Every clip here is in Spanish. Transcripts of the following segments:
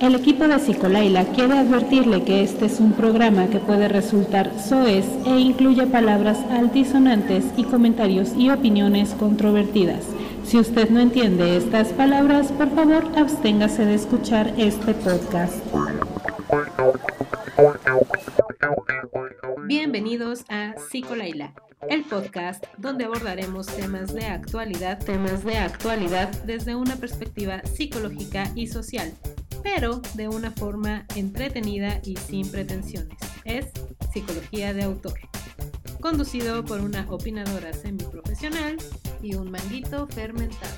El equipo de Psicolaila quiere advertirle que este es un programa que puede resultar soez e incluye palabras altisonantes y comentarios y opiniones controvertidas. Si usted no entiende estas palabras, por favor absténgase de escuchar este podcast. Bienvenidos a Psicolaila, el podcast donde abordaremos temas de actualidad, temas de actualidad desde una perspectiva psicológica y social pero de una forma entretenida y sin pretensiones. Es Psicología de Autor. Conducido por una opinadora semiprofesional y un manguito fermentado.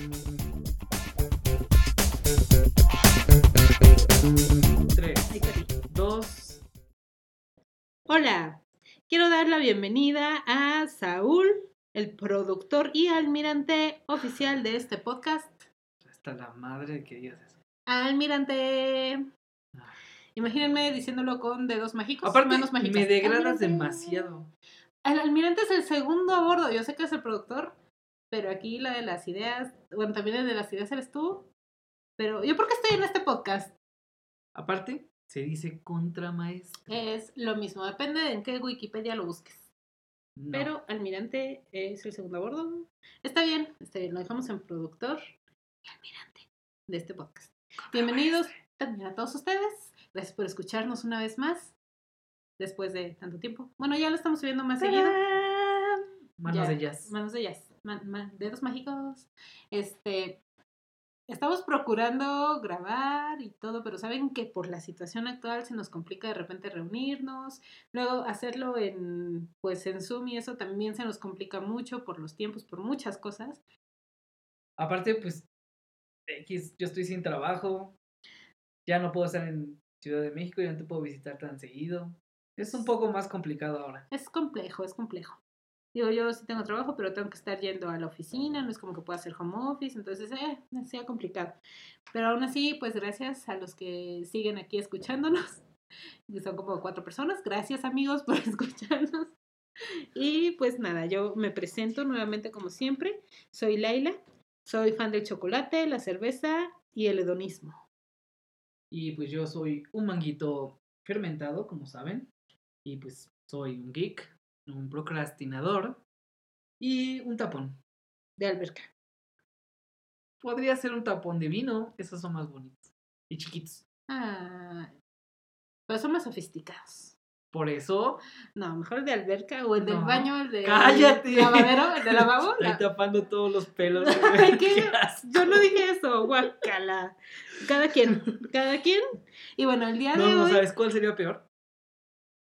3, 2. Hola, quiero dar la bienvenida a Saúl, el productor y almirante oficial de este podcast. Hasta la madre que digas. Almirante. Imagínense diciéndolo con dedos mágicos. Aparte, manos mágicas. me degradas Almirante. demasiado. El almirante es el segundo a bordo. Yo sé que es el productor, pero aquí la de las ideas, bueno, también el de las ideas eres tú. Pero yo, ¿por qué estoy en este podcast? Aparte, se dice contramaestra. Es lo mismo, depende de en qué Wikipedia lo busques. No. Pero almirante es el segundo a bordo. Está bien, está bien, lo dejamos en productor y almirante de este podcast. Bienvenidos también a todos ustedes. Gracias por escucharnos una vez más. Después de tanto tiempo. Bueno, ya lo estamos subiendo más seguido. Manos Ya, de jazz. Manos de jazz. man- man- dedos mágicos. Este. Estamos procurando grabar y todo, pero saben que por la situación actual se nos complica de repente reunirnos. Luego hacerlo en pues en Zoom y eso también se nos complica mucho por los tiempos, por muchas cosas. Aparte, pues, X, yo estoy sin trabajo. Ya no puedo estar en Ciudad de México, ya no te puedo visitar tan seguido. Es un poco más complicado ahora. Es complejo, es complejo. Digo, yo sí tengo trabajo, pero tengo que estar yendo a la oficina, no es como que pueda hacer home office, entonces, eh, sea complicado. Pero aún así, pues gracias a los que siguen aquí escuchándonos, que son como cuatro personas, gracias amigos por escucharnos. Y pues nada, yo me presento nuevamente como siempre, soy Laila, soy fan del chocolate, la cerveza y el hedonismo. Y pues yo soy un manguito fermentado, como saben. Y pues soy un geek, un procrastinador y un tapón. De alberca. Podría ser un tapón de vino, esos son más bonitos y chiquitos. Ah, pero son más sofisticados. Por eso, No, mejor el de alberca o el del No, baño, el de cállate. lavadero, el de lavabo. ahí tapando todos los pelos. Ay, qué-. Yo no dije eso, guacala. Cada quien, cada quien. Y bueno, el día No, de no, hoy. ¿sabes cuál sería peor?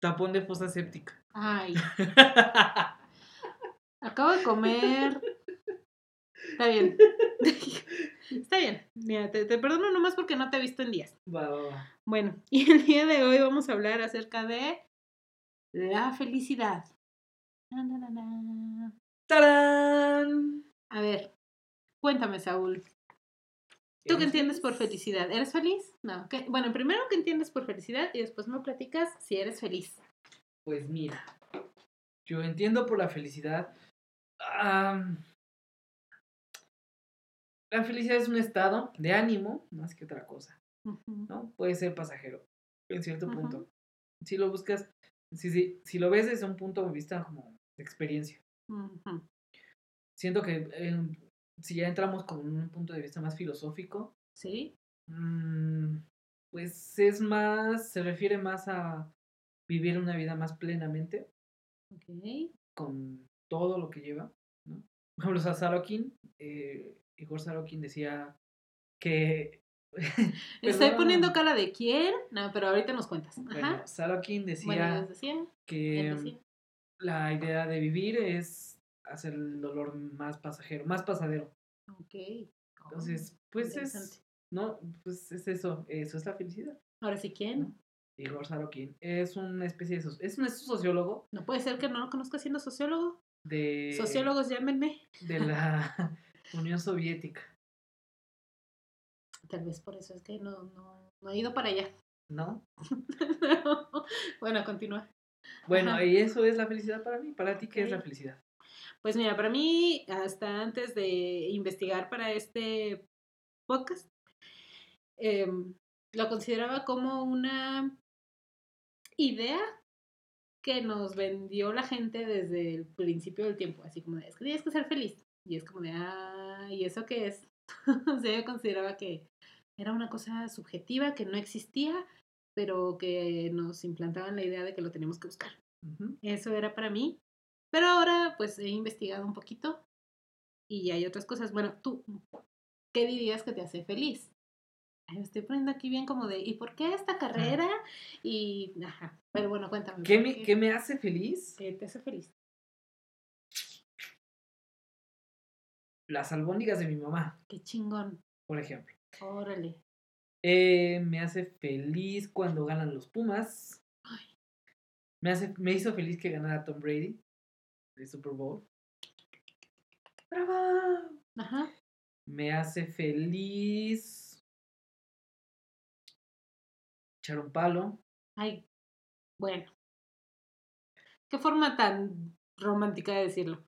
Tapón de fosa séptica. Ay, acabo de comer. Está bien. Está bien. Mira, te, te perdono nomás porque no te he visto en días. Bueno, y el día de hoy vamos a hablar acerca de la felicidad. ¡Tarán! A ver, cuéntame, Saúl. ¿Tú qué entiendes por felicidad? ¿Eres feliz? No. ¿qué? Bueno, primero que entiendes por felicidad y después me platicas si eres feliz. Pues mira, yo entiendo por la felicidad. la felicidad es un estado de ánimo más que otra cosa. ¿no? Puede ser pasajero en cierto punto. Si lo buscas, si, si, si lo ves desde un punto de vista como de experiencia. Siento que eh, si ya entramos con un punto de vista más filosófico, ¿Sí? mm, pues es más, se refiere más a vivir una vida más plenamente. Ok. con todo lo que lleva, ¿no? Por ejemplo, o sea, Sorokin, eh, Igor Sorokin decía que... Estoy poniendo cara de quién. No, pero ahorita nos cuentas. Ajá. Bueno, Sorokin decía Bueno, que decía. la idea de vivir es hacer el dolor más pasajero, más pasadero. Ok. Entonces, Oh, pues es, no, pues es eso, eso es la felicidad. Ahora sí, ¿quién? Igor Sorokin es una especie de, es un sociólogo No puede ser que no lo conozca siendo sociólogo. de, Sociólogos, llámenme. de la Unión Soviética, Tal vez por eso es que no, no, no he ido para allá. ¿no? bueno, continúa. Bueno, Ajá. y eso es la felicidad para mí. Para ti, ¿qué es la felicidad? Pues mira, para mí, hasta antes de investigar para este podcast, em, lo consideraba como una idea que nos vendió la gente desde el principio del tiempo, así como de, es que tienes que ser feliz. Y es como de, ah, ¿y eso qué es? o sea, yo consideraba que era una cosa subjetiva, que no existía, pero que nos implantaban la idea de que lo teníamos que buscar. Eso era para mí. Pero ahora, pues, he investigado un poquito y hay otras cosas. Bueno, tú, ¿qué dirías que te hace feliz? me estoy poniendo aquí bien como de, ¿y por qué esta carrera? Y, ajá, pero bueno, cuéntame. ¿Qué me, qué? me hace feliz? ¿Qué te hace feliz? Las albóndigas de mi mamá. Qué chingón. Por ejemplo. Órale. Eh, me hace feliz cuando ganan los Pumas. Me, hace, me hizo feliz que ganara Tom Brady de Super Bowl. ¡Bravo! Ajá. Me hace feliz echar un palo. Ay, bueno. Qué forma tan romántica de decirlo.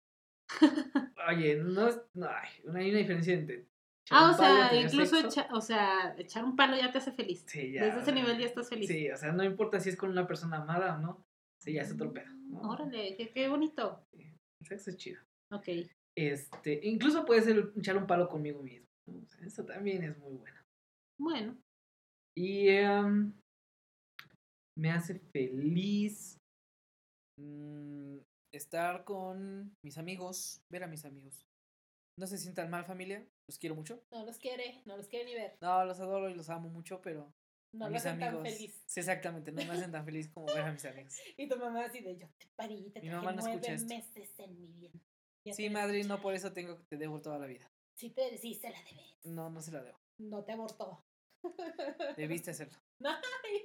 Oye, no, no hay una diferencia entre ah, o sea, incluso o sea, echar un palo ya te hace feliz. Sí, ya. Desde ese nivel ya estás feliz. Sí, o sea, no importa si es con una persona amada o no. Sí, ya es otro pedo. Órale, qué, qué bonito. el sexo es chido. Ok. Este, incluso puede ser echar un palo conmigo mismo. eso también es muy bueno. Bueno. Y em, me hace feliz mm, estar con mis amigos, ver a mis amigos. No se sientan mal, familia. Los quiero mucho. No los quiere, no los quiere ni ver. No, los adoro y los amo mucho, pero. No me hacen tan feliz. Sí, exactamente, no me hacen tan feliz como ver a mis amigos. y tu mamá así de yo te parí, te mi mamá no nueve meses en mi vida. sí, madre, no por eso tengo que te debo toda la vida. Sí, pero sí se la debes. No, no se la debo. No te abortó. Debiste hacerlo. Ay,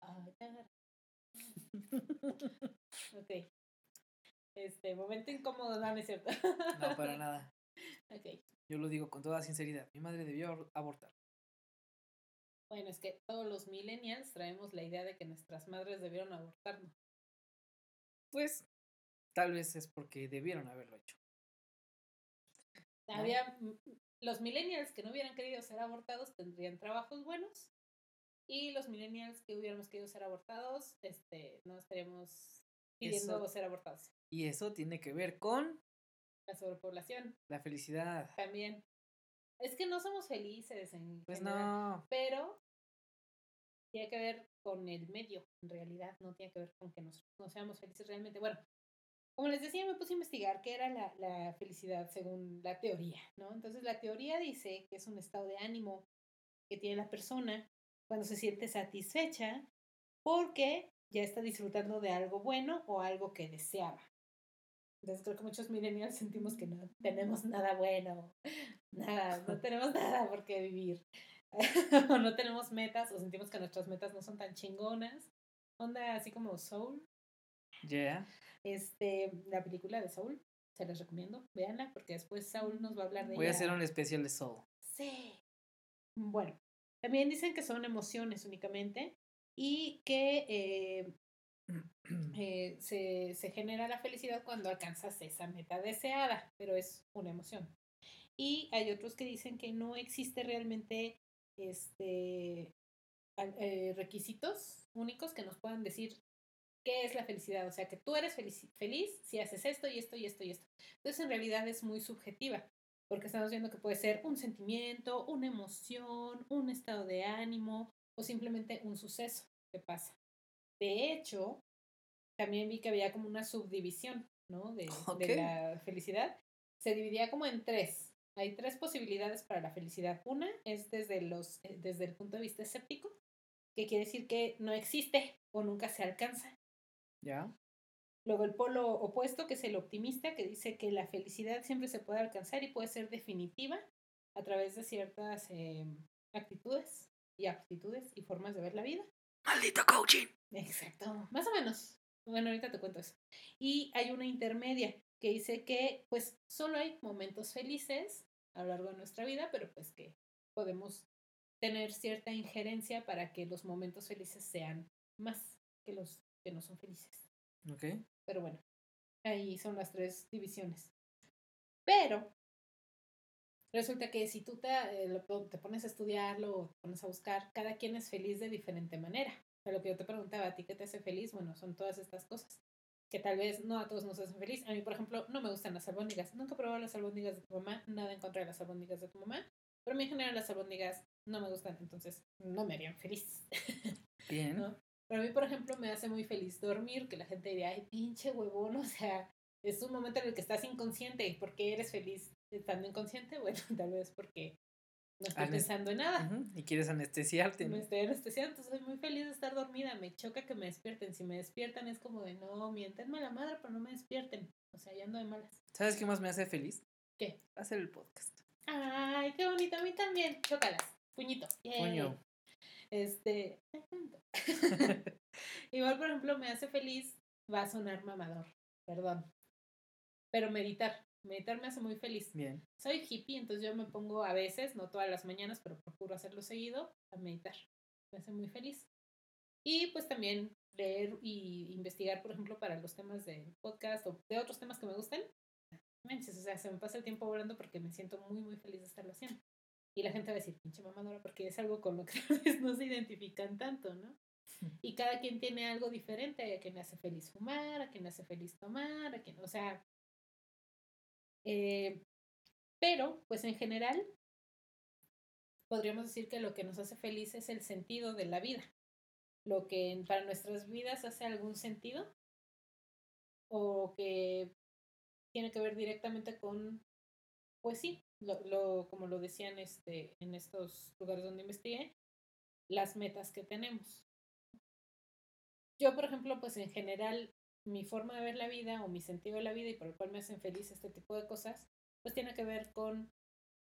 Ay ok. Este, momento incómodo, no, no es cierto. no, para nada. Ok. Yo lo digo con toda sinceridad. Mi madre debió abortar. Bueno, es que todos los millennials traemos la idea de que nuestras madres debieron abortarnos. Pues, tal vez es porque debieron haberlo hecho. Había los millennials que no hubieran querido ser abortados tendrían trabajos buenos y los millennials que hubiéramos querido ser abortados, este, no estaríamos pidiendo ser abortados. Y eso tiene que ver con la sobrepoblación. La felicidad. También. Es que no somos felices en Pues no. Pero tiene que ver con el medio, en realidad. No tiene que ver con que nos, no seamos felices realmente. Bueno, como les decía, me puse a investigar qué era la, la felicidad según la teoría, ¿no? Entonces, la teoría dice que es un estado de ánimo que tiene la persona cuando se siente satisfecha porque ya está disfrutando de algo bueno o algo que deseaba. Entonces creo que muchos millennials sentimos que no tenemos nada bueno, nada, no tenemos nada por qué vivir. o no tenemos metas o sentimos que nuestras metas no son tan chingonas. Onda así como Soul. Yeah. Este, la película de Soul, se les recomiendo, véanla porque después Soul nos va a hablar de Voy a hacer un especial de Soul. Sí. Bueno, también dicen que son emociones únicamente y que eh, Eh, se, se, genera la felicidad cuando alcanzas esa meta deseada, pero es una emoción. Y hay otros que dicen que no existe realmente este, eh, requisitos únicos que nos puedan decir qué es la felicidad. O sea, que tú eres feliz, feliz si haces esto y esto y esto y esto. Entonces, en realidad es muy subjetiva, porque estamos viendo que puede ser un sentimiento, una emoción, un estado de ánimo o simplemente un suceso que pasa. De hecho, también vi que había como una subdivisión, ¿no? De, de, la felicidad. Se dividía como en tres. Hay tres posibilidades para la felicidad. Una es desde, los, eh, desde el punto de vista escéptico, que quiere decir que no existe o nunca se alcanza. Ya. Luego el polo opuesto, que es el optimista, que dice que la felicidad siempre se puede alcanzar y puede ser definitiva a través de ciertas eh, actitudes y aptitudes y formas de ver la vida. Maldito coaching. Exacto, más o menos. Bueno, ahorita te cuento eso. Y hay una intermedia que dice que pues solo hay momentos felices a lo largo de nuestra vida, pero pues que podemos tener cierta injerencia para que los momentos felices sean más que los que no son felices. Ok. Pero bueno, ahí son las tres divisiones. Pero resulta que si tú te, eh, te pones a estudiarlo o te pones a buscar, cada quien es feliz de diferente manera. O lo que yo te preguntaba, ¿a ti qué te hace feliz? Bueno, son todas estas cosas que tal vez no a todos nos hacen feliz. A mí, por ejemplo, no me gustan las albóndigas. Nunca he probado las albóndigas de tu mamá, nada en contra de las albóndigas de tu mamá, pero a mí en general las albóndigas no me gustan, entonces no me harían feliz. Bien. ¿No? Pero a mí, por ejemplo, me hace muy feliz dormir, que la gente diría, ay, pinche huevón, o sea, es un momento en el que estás inconsciente. ¿Por qué eres feliz estando inconsciente? Bueno, tal vez porque no estoy pensando en nada. Y quieres anestesiarte. Me estoy anestesiando, entonces soy muy feliz de estar dormida. Me choca que me despierten. Si me despiertan es como de, no, mientenme la madre, pero no me despierten. O sea, ya ando de malas. ¿Sabes qué más me hace feliz? ¿Qué? Hacer el podcast. Ay, qué bonito. A mí también. Chócalas. Puñito. Puño. Este. Igual, por ejemplo, me hace feliz. Va a sonar mamador. Perdón. Pero meditar. Meditar me hace muy feliz. Bien. Soy hippie, entonces yo me pongo a veces, no todas las mañanas, pero procuro hacerlo seguido, a meditar. Me hace muy feliz. Y pues también leer y investigar, por ejemplo, para los temas del podcast o de otros temas que me gusten. O sea, se me pasa el tiempo volando porque me siento muy, muy feliz de estarlo haciendo. Y la gente va a decir, pinche mamadora, porque es algo con lo que no se identifican tanto, ¿no? Y cada quien tiene algo diferente, a quien le hace feliz fumar, a quien le hace feliz tomar, a quien, o sea, eh, pero, pues en general, podríamos decir que lo que nos hace feliz es el sentido de la vida. Lo que para nuestras vidas hace algún sentido o que tiene que ver directamente con, pues sí, lo, como lo decían este, en estos lugares donde investigué, las metas que tenemos. Yo, por ejemplo, pues en general mi forma de ver la vida o mi sentido de la vida y por el cual me hacen feliz este tipo de cosas, pues tiene que ver con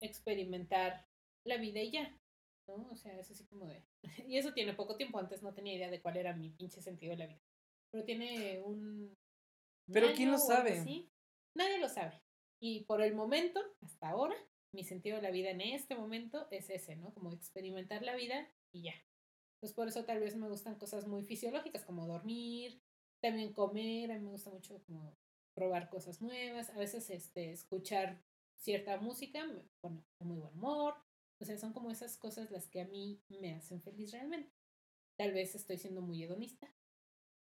experimentar la vida y ya, ¿no? O sea, es así como de... Y eso tiene poco tiempo, antes no tenía idea de cuál era mi pinche sentido de la vida. Pero tiene un... Pero ¿quién lo sabe? Nadie lo sabe. Y por el momento, hasta ahora, mi sentido de la vida en este momento es ese, ¿no? Como experimentar la vida y ya. Pues por eso tal vez me gustan cosas muy fisiológicas como dormir, también comer, a mí me gusta mucho como probar cosas nuevas, a veces este, escuchar cierta música, bueno, muy buen humor, o sea, son como esas cosas las que a mí me hacen feliz realmente. Tal vez estoy siendo muy hedonista,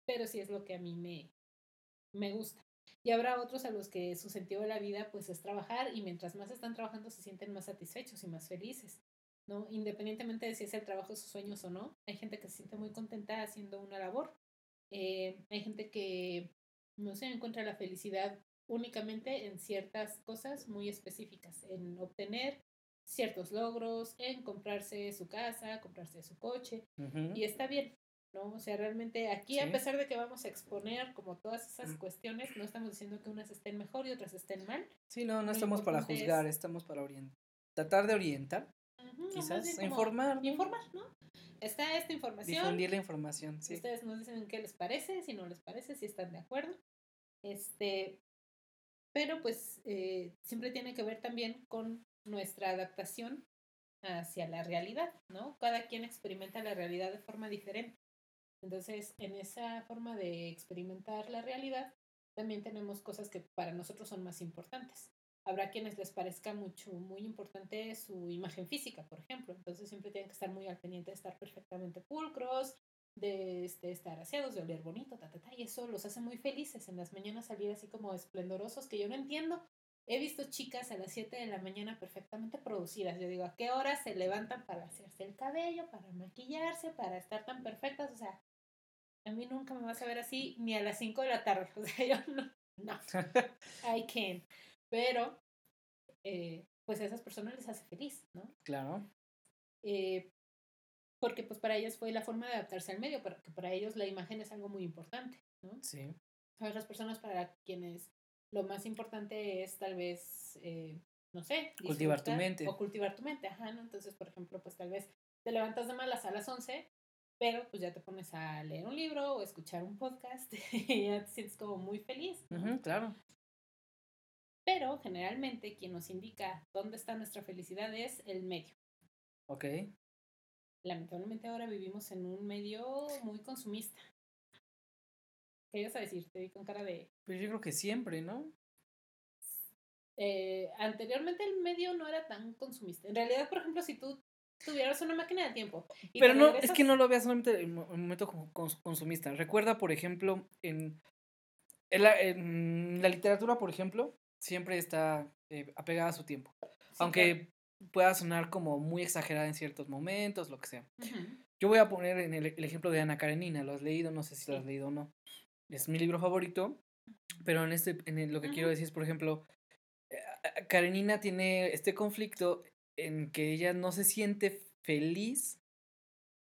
pero sí es lo que a mí me, me gusta. Y habrá otros a los que su sentido de la vida pues es trabajar y mientras más están trabajando se sienten más satisfechos y más felices, ¿no? Independientemente de si es el trabajo de sus sueños o no, hay gente que se siente muy contenta haciendo una labor eh, hay gente que, no sé, encuentra la felicidad únicamente en ciertas cosas muy específicas, en obtener ciertos logros, en comprarse su casa, comprarse su coche, y está bien, ¿no? O sea, realmente aquí, a pesar de que vamos a exponer como todas esas cuestiones, no estamos diciendo que unas estén mejor y otras estén mal. Sí, no, no estamos para juzgar, estamos para orientar. Tratar de orientar, quizás, informar. Informar, ¿no? Está esta información. Difundir la información, sí. Ustedes nos dicen qué les parece, si no les parece, si están de acuerdo. Este, pero pues eh, siempre tiene que ver también con nuestra adaptación hacia la realidad, ¿no? Cada quien experimenta la realidad de forma diferente. Entonces, en esa forma de experimentar la realidad, también tenemos cosas que para nosotros son más importantes habrá quienes les parezca mucho, muy importante su imagen física, por ejemplo. Entonces siempre tienen que estar muy al pendiente de estar perfectamente pulcros, de, este, estar aseados, de oler bonito, ta, ta, ta, y eso los hace muy felices en las mañanas salir así como esplendorosos, que yo no entiendo. He visto chicas a las 7 de la mañana perfectamente producidas. Yo digo, ¿a qué hora se levantan para hacerse el cabello, para maquillarse, para estar tan perfectas? O sea, a mí nunca me vas a ver así ni a las 5 de la tarde. O sea, yo no, no, I can't. Pero, eh, pues a esas personas les hace feliz, ¿no? Claro. Eh, porque pues para ellos fue la forma de adaptarse al medio, porque para ellos la imagen es algo muy importante, ¿no? Sí. A otras personas para quienes lo más importante es tal vez, eh, no sé, cultivar tu mente. O cultivar tu mente, ajá, ¿no? Entonces, por ejemplo, pues tal vez te levantas de malas a las 11, pero pues ya te pones a leer un libro o escuchar un podcast y ya te sientes como muy feliz. claro. Pero generalmente quien nos indica dónde está nuestra felicidad es el medio. Ok. Lamentablemente ahora vivimos en un medio muy consumista. ¿Qué ibas a decir? Te vi con cara de... Pues yo creo que siempre, ¿no? eh, anteriormente el medio no era tan consumista. En realidad, por ejemplo, si tú tuvieras una máquina de tiempo. Pero no, es que no lo veas solamente en un momento consumista. Recuerda, por ejemplo, en, en, la, literatura, por ejemplo, siempre está eh, apegada a su tiempo. Aunque pueda sonar como muy exagerada en ciertos momentos, lo que sea. Yo voy a poner en el, ejemplo de Ana Karenina, ¿lo has leído? No sé si lo has leído o no. Es mi libro favorito, pero en este, en lo que quiero decir es, por ejemplo, eh, Karenina tiene este conflicto en que ella no se siente feliz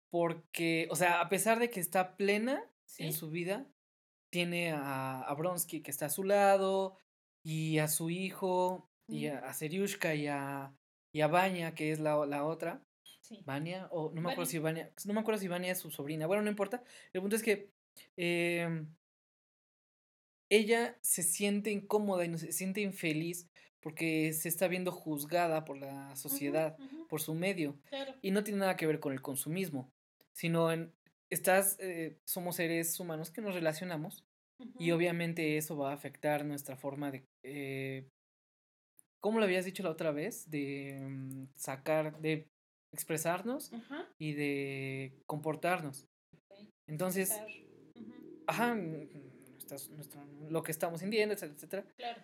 porque, o sea, a pesar de que está plena en su vida, tiene a, a Bronsky que está a su lado y a su hijo y a, a Seriushka y a, y a Vanya, que es la, la otra. Sí. Vania, o no me acuerdo si Vania, no me acuerdo si Vania es su sobrina. Bueno, no importa. El punto es que eh, ella se siente incómoda y se siente infeliz porque se está viendo juzgada por la sociedad, por su medio. Y no tiene nada que ver con el consumismo, sino en, estás, eh, somos seres humanos que nos relacionamos y obviamente eso va a afectar nuestra forma de, eh, ¿cómo lo habías dicho la otra vez? De mm, sacar, de expresarnos y de comportarnos. Entonces, ajá, mm, lo que estamos sintiendo, etcétera, etcétera. Claro.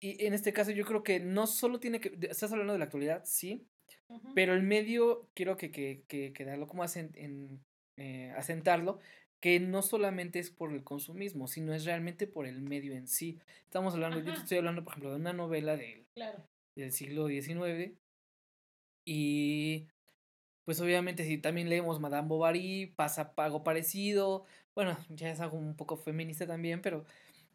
Y en este caso yo creo que no solo tiene que, estás hablando de la actualidad, sí, pero el medio quiero que, que, que, que darlo como en, eh, asentarlo, que no solamente es por el consumismo, sino es realmente por el medio en sí. Estamos hablando, yo te estoy hablando, por ejemplo, de una novela del, del siglo XIX y pues obviamente si también leemos Madame Bovary, pasa algo parecido, bueno, ya es algo un poco feminista también, pero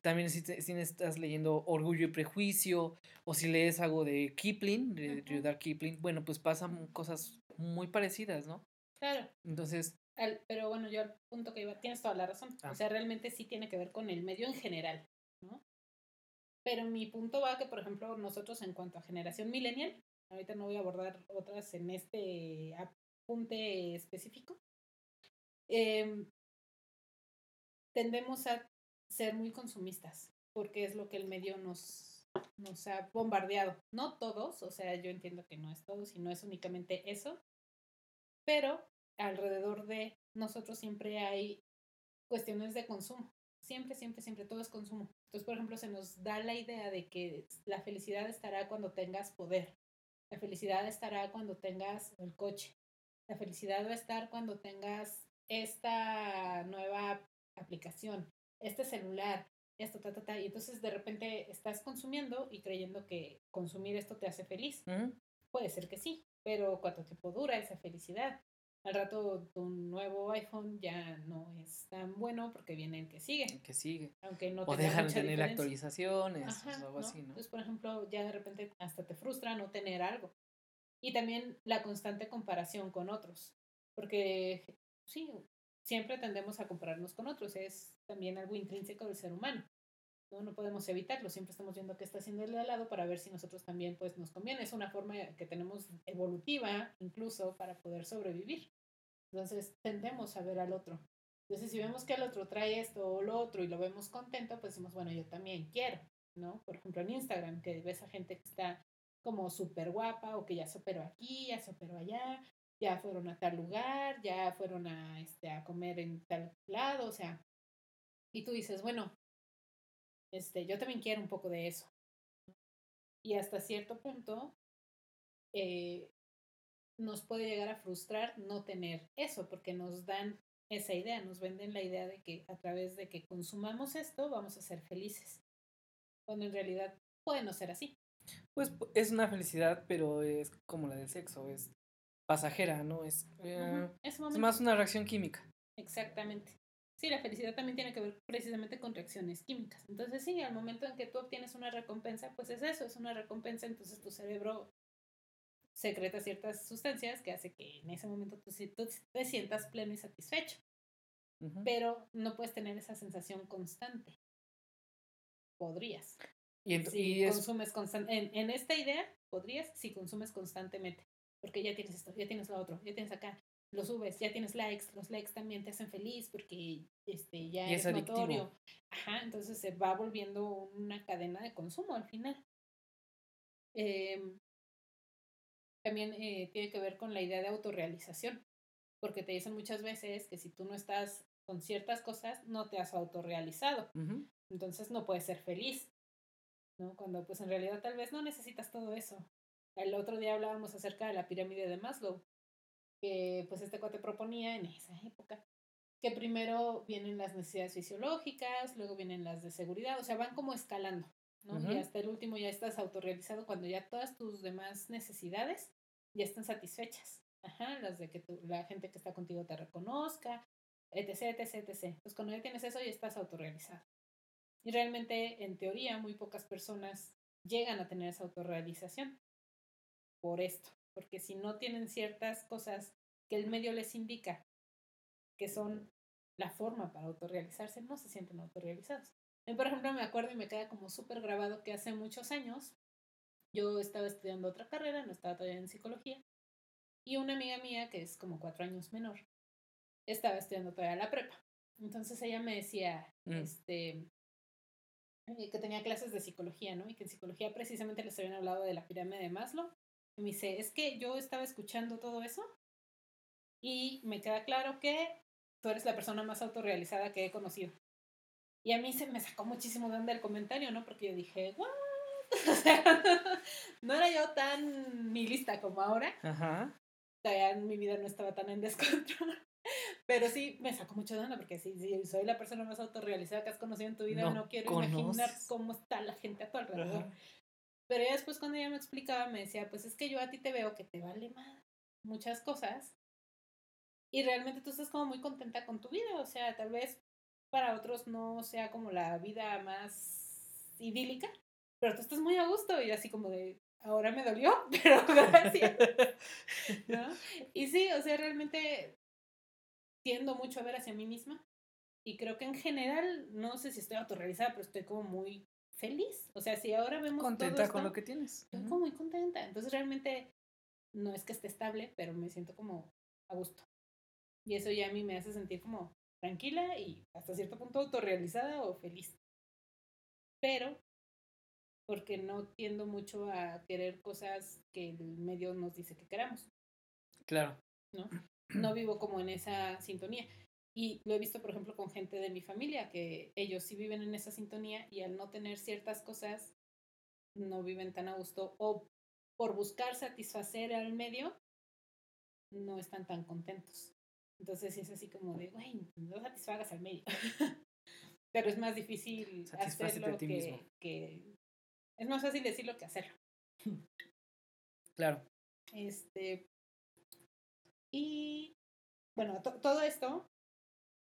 también si, si estás leyendo Orgullo y Prejuicio o si lees algo de Kipling, de Rudyard Kipling, bueno, pues pasan cosas muy parecidas, ¿no? Claro. Entonces... pero bueno, yo al punto que iba, tienes toda la razón. O ah. sea, realmente sí tiene que ver con el medio en general, ¿no? Pero mi punto va que, por ejemplo, nosotros en cuanto a generación millennial, ahorita no voy a abordar otras en este apunte específico, eh, tendemos a ser muy consumistas, porque es lo que el medio nos, nos ha bombardeado. No todos, o sea, yo entiendo que no es todos y no es únicamente eso, pero alrededor de nosotros siempre hay cuestiones de consumo. Siempre, siempre, siempre todo es consumo. Entonces, por ejemplo, se nos da la idea de que la felicidad estará cuando tengas poder. La felicidad estará cuando tengas el coche. La felicidad va a estar cuando tengas esta nueva aplicación este celular, esto, ta, ta, ta. Y entonces de repente estás consumiendo y creyendo que consumir esto te hace feliz. Puede ser que sí, pero ¿cuánto tiempo dura esa felicidad? Al rato tu nuevo iPhone ya no es tan bueno porque viene el que sigue. El que sigue. Aunque no o dejan de tener actualizaciones o algo así, ¿no? Entonces, por ejemplo, ya de repente hasta te frustra no tener algo. Y también la constante comparación con otros. Porque sí, siempre tendemos a compararnos con otros, es también algo intrínseco del ser humano. ¿No? no podemos evitarlo, siempre estamos viendo qué está haciendo el de al lado para ver si nosotros también pues nos conviene. Es una forma que tenemos evolutiva incluso para poder sobrevivir. Entonces tendemos a ver al otro. Entonces si vemos que el otro trae esto o lo otro y lo vemos contento, pues decimos, bueno, yo también quiero, ¿no? Por ejemplo en Instagram, que ves a gente que está como súper guapa o que ya se operó aquí, ya se operó allá, ya fueron a tal lugar, ya fueron a, este, a comer en tal lado, o sea, y tú dices, bueno, este, yo también quiero un poco de eso. Y hasta cierto punto eh, nos puede llegar a frustrar no tener eso, porque nos dan esa idea, nos venden la idea de que a través de que consumamos esto vamos a ser felices, cuando en realidad puede no ser así. Pues es una felicidad, pero es como la del sexo, es pasajera, ¿no? Es, eh, es más una reacción química. Exactamente. Sí, la felicidad también tiene que ver precisamente con reacciones químicas. Entonces, sí, al momento en que tú obtienes una recompensa, pues es eso, es una recompensa, entonces tu cerebro secreta ciertas sustancias que hace que en ese momento tú, te sientas pleno y satisfecho. Pero no puedes tener esa sensación constante. Podrías. Y, si consumes en, en esta idea, podrías si consumes constantemente porque ya tienes esto, ya tienes lo otro, ya tienes acá, lo subes, ya tienes likes, los likes también te hacen feliz porque este ya es, notorio. Ajá, entonces se va volviendo una cadena de consumo al final. em, también eh, tiene que ver con la idea de autorrealización, porque te dicen muchas veces que si tú no estás con ciertas cosas, no te has autorrealizado, entonces no puedes ser feliz, ¿no? Cuando pues en realidad tal vez no necesitas todo eso. El otro día hablábamos acerca de la pirámide de Maslow, que pues este cuate proponía en esa época, que primero vienen las necesidades fisiológicas, luego vienen las de seguridad, o sea, van como escalando, ¿no? Y hasta el último ya estás autorrealizado cuando ya todas tus demás necesidades ya están satisfechas. Ajá, las de que la gente que está contigo te reconozca, etc, etc, etc. Pues cuando ya tienes eso ya estás autorrealizado. Y realmente, en teoría, muy pocas personas llegan a tener esa autorrealización por esto, porque si no tienen ciertas cosas que el medio les indica que son la forma para autorrealizarse, no se sienten autorrealizados. Yo, por ejemplo, me acuerdo y me queda como súper grabado que hace muchos años yo estaba estudiando otra carrera, no estaba todavía en psicología, y una amiga mía, que es como cuatro años menor, estaba estudiando todavía la prepa. Entonces ella me decía, mm. este, eh, que tenía clases de psicología, ¿no? Y que en psicología precisamente les habían hablado de la pirámide de Maslow. Y me dice, es que yo estaba escuchando todo eso y me queda claro que tú eres la persona más autorrealizada que he conocido. Y a mí se me sacó muchísimo de onda el comentario, ¿no? Porque yo dije, ¿what? O sea, no era yo tan mi lista como ahora. Ajá. Todavía mi vida no estaba tan en descontrol. Pero sí, me sacó mucho de onda porque si, soy la persona más autorrealizada que has conocido en tu vida, no, quiero imaginar cómo está la gente a tu alrededor. Pero ya después cuando ella me explicaba, me decía, pues es que yo a ti te veo que te vale más muchas cosas y realmente tú estás como muy contenta con tu vida, o sea, tal vez para otros no sea como la vida más idílica, pero tú estás muy a gusto y así como de, ahora me dolió, pero gracias. ¿No? Y sí, o sea, realmente tiendo mucho a ver hacia mí misma y creo que en general, no sé si estoy autorrealizada, pero estoy como muy feliz. O sea, si ahora vemos... Contenta con lo que tienes. Estoy como muy contenta. Entonces realmente no es que esté estable, pero me siento como a gusto. Y eso ya a mí me hace sentir como tranquila y hasta cierto punto autorrealizada o feliz. Pero porque no tiendo mucho a querer cosas que el medio nos dice que queramos. Claro. ¿No? No vivo como en esa sintonía. Y lo he visto, por ejemplo, con gente de mi familia, que ellos sí viven en esa sintonía y al no tener ciertas cosas, no viven tan a gusto o por buscar satisfacer al medio, no están tan contentos. Entonces es así como de, güey, no satisfagas al medio. Pero es más difícil hacerlo que, que, Es más fácil decirlo que hacerlo. Claro. Este. Y bueno, todo esto,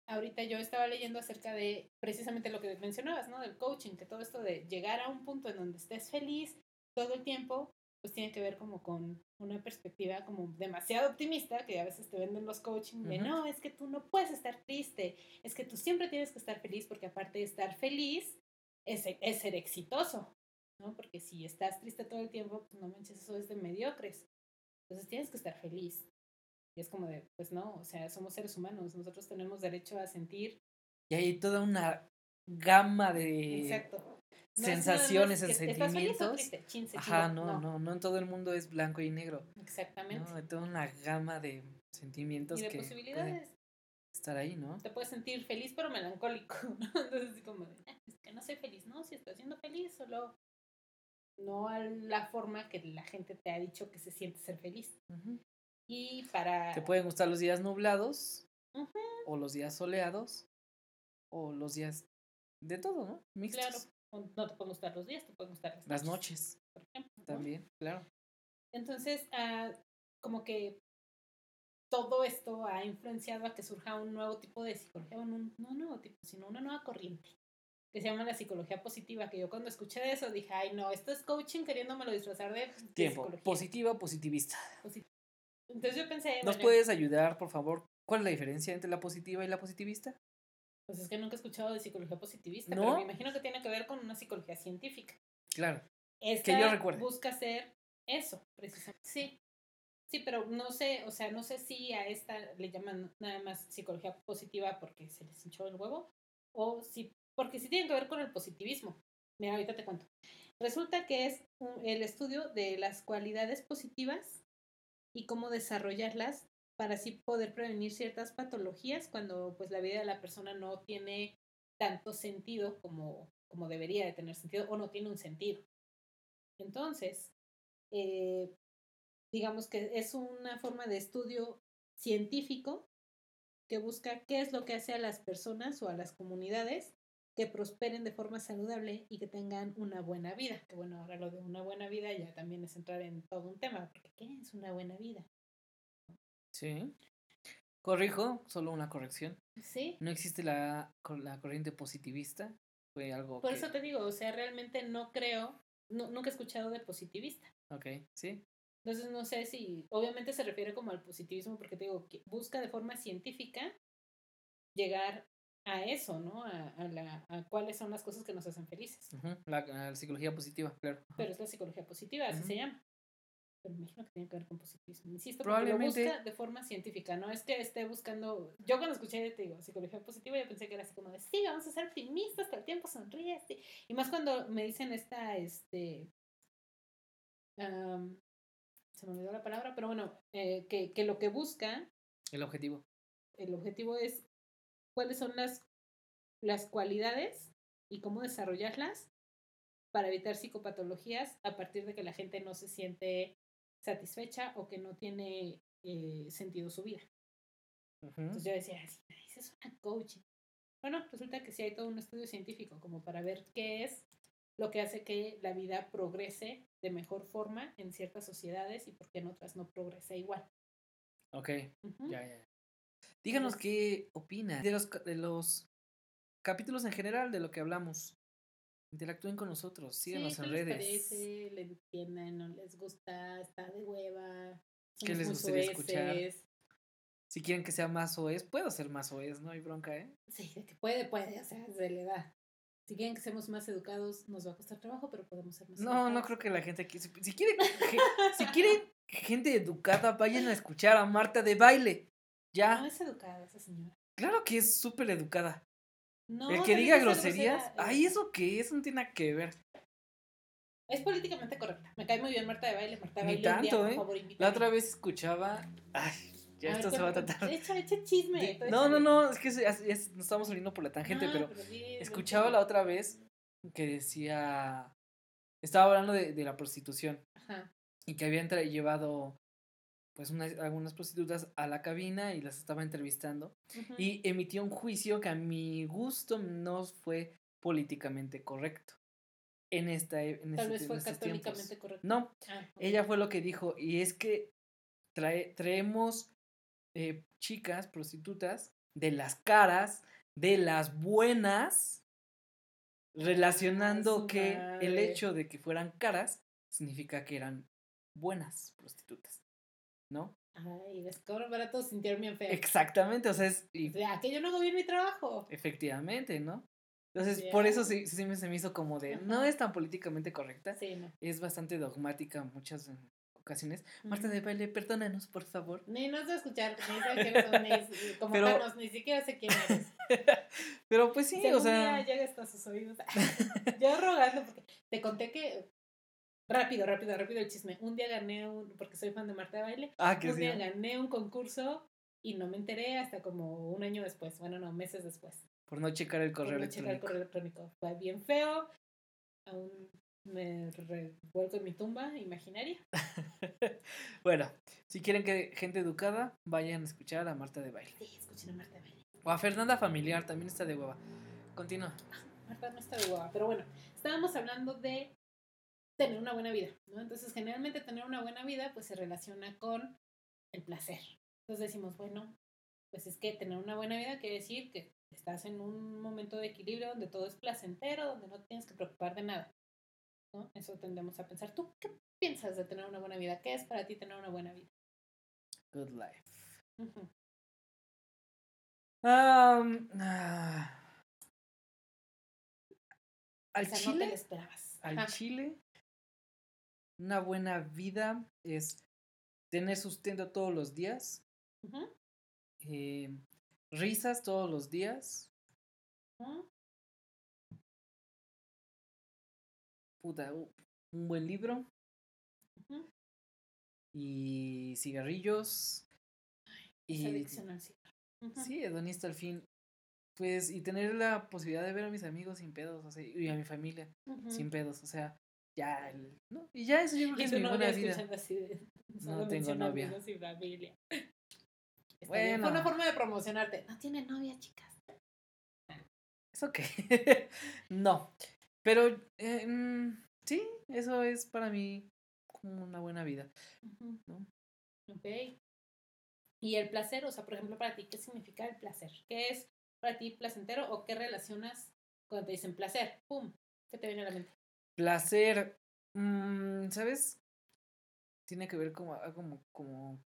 ahorita yo estaba leyendo acerca de precisamente lo que mencionabas, ¿no? Del coaching, que todo esto de llegar a un punto en donde estés feliz todo el tiempo pues tiene que ver como con una perspectiva como demasiado optimista, que a veces te venden los coaching de no, es que tú no puedes estar triste, es que tú siempre tienes que estar feliz porque aparte de estar feliz es, es ser exitoso, ¿no? Porque si estás triste todo el tiempo, pues no manches, eso es de mediocres. Entonces tienes que estar feliz. Y es como de, pues no, o sea, somos seres humanos, nosotros tenemos derecho a sentir. Y hay toda una gama de Exacto sensaciones, en sentimientos. Ajá, no, no, no, en todo el mundo es blanco y negro. Exactamente. No, hay toda una gama de sentimientos y de posibilidades. Estar ahí, ¿no? Te puedes sentir feliz pero melancólico, ¿no? Entonces, como de, ah, es que no soy feliz, ¿no? Si estoy siendo feliz, solo no a la forma que la gente te ha dicho que se siente ser feliz. Y para... Te pueden gustar los días nublados, o los días soleados, o los días de todo, ¿no? Mixtos. Claro, no te pueden gustar los días, te pueden gustar las, las noches. Por ejemplo. También, claro. Entonces, ah, como que todo esto ha influenciado a que surja un nuevo tipo de psicología, un, no un nuevo tipo, sino una nueva corriente, que se llama la psicología positiva, que yo cuando escuché de eso dije, ay no, esto es coaching queriéndomelo disfrazar de, Tiempo, positiva, positivista. Entonces yo pensé... ¿Nos puedes ayudar, por favor? ¿Cuál es la diferencia entre la positiva y la positivista? Pues es que nunca he escuchado de psicología positivista, pero me imagino que tiene que ver con una psicología científica. Claro. Esta que yo recuerdo. busca hacer eso, precisamente. Sí. Sí, pero no sé, o sea, no sé si a esta le llaman nada más psicología positiva porque se les hinchó el huevo, o si, porque sí tiene que ver con el positivismo. Mira, ahorita te cuento. Resulta que es el estudio de las cualidades positivas y cómo desarrollarlas para así poder prevenir ciertas patologías cuando pues la vida de la persona no tiene tanto sentido como, como debería de tener sentido o no tiene un sentido. Entonces, eh, digamos que es una forma de estudio científico que busca qué es lo que hace a las personas o a las comunidades que prosperen de forma saludable y que tengan una buena vida. Que bueno, ahora lo de una buena vida ya también es entrar en todo un tema, porque ¿qué es una buena vida? Sí. Corrijo, solo una corrección. Sí, No existe la, la corriente positivista. Fue algo por que... eso te digo, o sea, realmente no creo, no, nunca he escuchado de positivista. Ok, sí. Entonces no sé si, obviamente se refiere como al positivismo, porque te digo, que busca de forma científica llegar a eso, ¿no? A, a, la, a cuáles son las cosas que nos hacen felices. La, la psicología positiva, claro. Pero es la psicología positiva, así se Ujú. llama. Pero me imagino que tiene que ver con positivismo. Insisto, porque lo Probablemente- busca de forma científica, no es que esté buscando. Yo cuando escuché, te digo, psicología positiva, yo pensé que era así como de, sí, vamos a ser optimistas, todo el tiempo sonríe. sí". Y más cuando me dicen esta, este. am, se me olvidó la palabra, pero bueno, eh, que, que lo que busca, El objetivo. el objetivo es cuáles son las, las cualidades y cómo desarrollarlas para evitar psicopatologías a partir de que la gente no se siente satisfecha o que no tiene eh, sentido su vida. Entonces yo decía, "Ay, esa es una coaching. Bueno, resulta que sí hay todo un estudio científico como para ver qué es lo que hace que la vida progrese de mejor forma en ciertas sociedades y por qué en otras no progresa igual. Ok, ya, ya. Díganos qué opinan de los, de los capítulos en general de lo que hablamos. Interactúen con nosotros, síganos Sí, en ¿qué les redes. parece? ¿Le entienden? ¿No les gusta? ¿Está de hueva? ¿Qué les gustaría escuchar? Si quieren que sea más OES, puedo ser más OES, no hay bronca, ¿eh? Sí, de que puede, puede, o sea, se le da. Si quieren que seamos más educados, nos va a costar trabajo, pero podemos ser más No, no educados. creo que la gente aquí. Si, si quieren, si quieren gente educada, vayan a escuchar a Marta de baile. Ya. No es educada esa señora. Claro que es súper educada. No, El que diga groserías, grosera, ay, eh, ¿eso qué? Eso no tiene nada que ver. Es políticamente correcta. Me cae muy bien Marta de baile. Marta de Ni baile, día, tanto, por ¿eh? favor, La otra vez escuchaba. Ay, ya A ver, esto se va a tratar. Echa, echa chisme. de- No, no, no, es que se- es- es- nos estamos saliendo por la tangente, No, pero escuchaba la otra vez que decía. Estaba hablando de, de la prostitución Ajá. y que habían llevado pues unas, algunas prostitutas a la cabina y las estaba entrevistando y emitió un juicio que a mi gusto no fue políticamente correcto en esta e- en, Tal este- vez fue católicamente tiempos. correcto. No, Ah, ella fue lo que dijo y es que trae, traemos eh, chicas prostitutas de las caras de las buenas relacionando que el hecho de que fueran caras significa que eran buenas prostitutas, ¿no? Ay, les cobro barato sentirme bien feo. Exactamente, o sea, es y O sea, que yo no hago bien mi trabajo. efectivamente, ¿no? Entonces, por Ya. eso sí, sí me- se me hizo como de, no es tan políticamente correcta, Sí, no. es bastante dogmática en muchas ocasiones. Marta de baile, perdónanos, por favor. Ni nos va a escuchar, ni ni, como Pero- Thanos, ni siquiera sé quién eres. Pero pues sí, o sea, día llega hasta sus oídos. yo rogando, porque te conté que. Rápido, rápido, rápido el chisme. Un día gané un. Porque soy fan de Marta de Baile. ah, que Un sí. día gané un concurso y no me enteré hasta como un año después. Bueno, no, meses después. Por no checar el Por correo no checar el electrónico. correo electrónico. Fue bien feo. Aún me revuelco en mi tumba imaginaria. Bueno, si quieren que gente educada, vayan a escuchar a Marta de baile. Sí, escuchen a Marta de Baile. O a Fernanda Familiar, también está de hueva. Continúa. Marta no está de hueva, pero bueno, estábamos hablando de tener una buena vida, ¿no? Entonces, generalmente tener una buena vida, pues se relaciona con el placer. Entonces decimos, bueno, pues es que tener una buena vida quiere decir que estás en un momento de equilibrio donde todo es placentero, donde no tienes que preocupar de nada, ¿no? Eso tendemos a pensar. ¿Tú qué piensas de tener una buena vida? ¿Qué es para ti tener una buena vida? Good life. Am, ah. al O sea, no te chile, lo esperabas. al Ajá. chile, una buena vida es tener sustento todos los días, eh, risas todos los días, puta, un buen libro y cigarrillos. Y adicción al cigarro. Ujú. sí, hedonista al fin. Pues, y tener la posibilidad de ver a mis amigos sin pedos, o sea, y a mi familia sin pedos, o sea, ya, el- ¿no? Y ya eso yo creo que es mi buena vida. escuchando así de... No tengo novia. y familia. Bueno. Fue una forma de promocionarte. No tiene novia, chicas. ¿Eso qué? no. Pero eh, mm, sí, eso es para mí como una buena vida. Ok. Y el placer, o sea, por ejemplo, para ti, ¿qué significa el placer? ¿Qué es para ti placentero o qué relacionas cuando te dicen placer? ¡Pum! ¿Qué te viene a la mente? Placer, mm, ¿sabes? Tiene que ver como, ah, como, como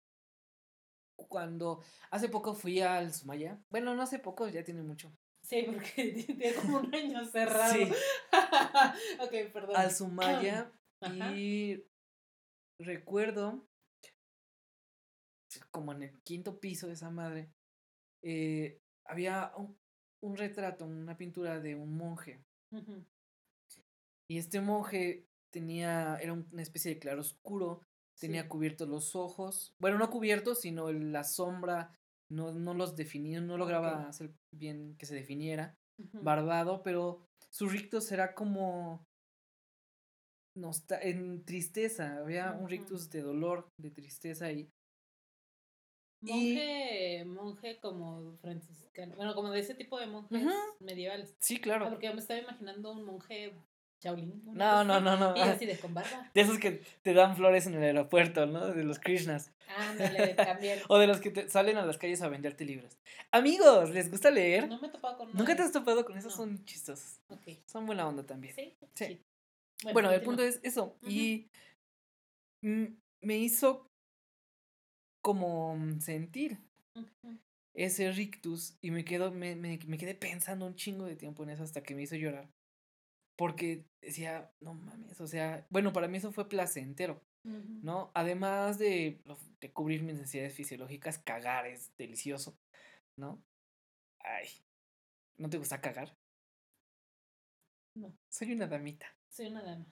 cuando hace poco fui al Sumaya. Bueno, no hace poco, ya tiene mucho. Sí, porque tiene como un año cerrado. Sí. ok, perdón. Al Sumaya Ajá. y recuerdo como en el quinto piso de esa madre eh, había un, un retrato, una pintura de un monje. Y este monje tenía era un- una especie de claro oscuro, tenía Sí. cubiertos los ojos, bueno no cubiertos sino la sombra no, no los definía, no lograba Ok. hacer bien que se definiera, barbado, pero su rictus era como en tristeza, había un rictus de dolor, de tristeza y- Monje, monje como franciscano. Bueno, como de ese tipo de monjes medievales. sí, Ah, claro. porque yo me estaba imaginando un monje Shaolin. No, no, no, no. Y así de con barba. De esos que te dan flores en el aeropuerto, ¿no? De los Krishnas. Ándale, también. O de los que te salen a las calles a venderte libros. Amigos, ¿les gusta leer? No me he topado con uno ¿Nunca te has topado con esos? No. Son chistosos. Ok. Son buena onda también. Sí. Sí. Sí. Bueno, el punto es eso. Y me hizo como sentir ese rictus y me quedo, me, me, me quedé pensando un chingo de tiempo en eso hasta que me hizo llorar. Porque decía, no mames, o sea, bueno, para mí eso fue placentero. ¿no? Además de, de cubrir mis necesidades fisiológicas, cagar es delicioso, ¿no? Ay, ¿no te gusta cagar? No. Soy una damita Soy una dama.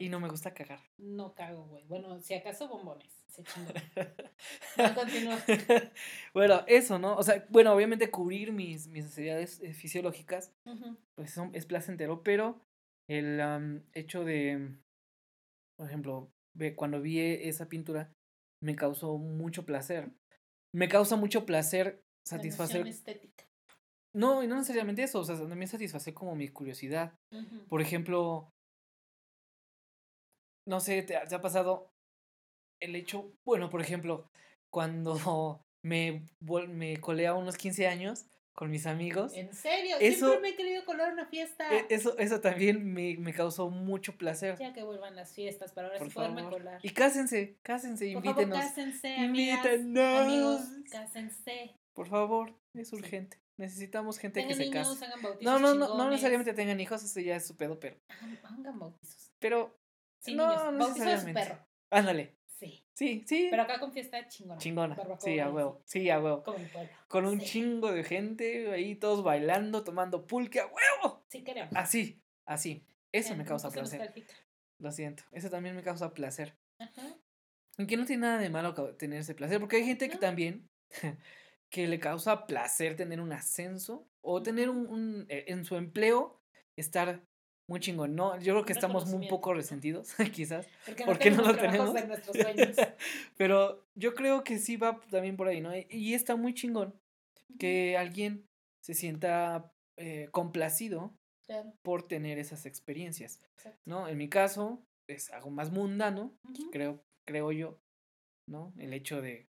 y no me gusta cagar. No cago, güey. Bueno, si acaso bombones. Se chingó. No, continúa. bueno, eso, ¿no? O sea, bueno, obviamente cubrir mis, mis necesidades eh, fisiológicas, pues son- es placentero, pero el am, hecho de, por ejemplo, ve- cuando vi e- esa pintura, me causó mucho placer. Me causa mucho placer La satisfacer. estética. No, y no necesariamente eso, o sea, también satisfacer como mi curiosidad. Por ejemplo, no sé, ¿te, ha- te ha pasado el hecho? Bueno, por ejemplo, cuando me, me colé a unos 15 años con mis amigos, ¿En serio? Eso- Siempre me he querido colar una fiesta. e- eso, eso también me, me causó mucho placer. Ya que vuelvan las fiestas para ahora Por sí poderme favor. colar. Y cásense, cásense, Por favor, invítenos. cásense, amigas, Invítenos. amigos, cásense. Por favor, es urgente. Necesitamos gente que Tengan se niños, case. hagan bautizos No, no, no, no necesariamente tengan hijos, eso ya es su pedo, pero. Hagan, hagan bautizos. Pero, Sí, No, niños. Bautizo de su necesariamente. perro. ándale. Sí. Sí. Pero acá con fiesta chingona. Chingona. Barbacoa Sí, a y huevo. Sí, a huevo. Como. Con un Sí. chingo de gente ahí, todos bailando, tomando pulque a huevo. Sí queremos. Así, así. Eso me causa puse placer. nostálgica. Lo siento. Eso también me causa placer. Ajá. Aunque no tiene nada de malo tener ese placer, porque hay gente que también que le causa placer tener un ascenso o tener un, un- eh, en su empleo estar muy chingón. No, yo creo que estamos muy poco resentidos, quizás. Porque no, ¿Por qué no lo tenemos? de nuestros sueños. Pero yo creo que sí va también por ahí, ¿no? Y- está muy chingón que alguien se sienta eh, complacido Claro. por tener esas experiencias, Exacto. ¿no? En mi caso es algo más mundano, Ujú. creo, creo yo, ¿no? El hecho de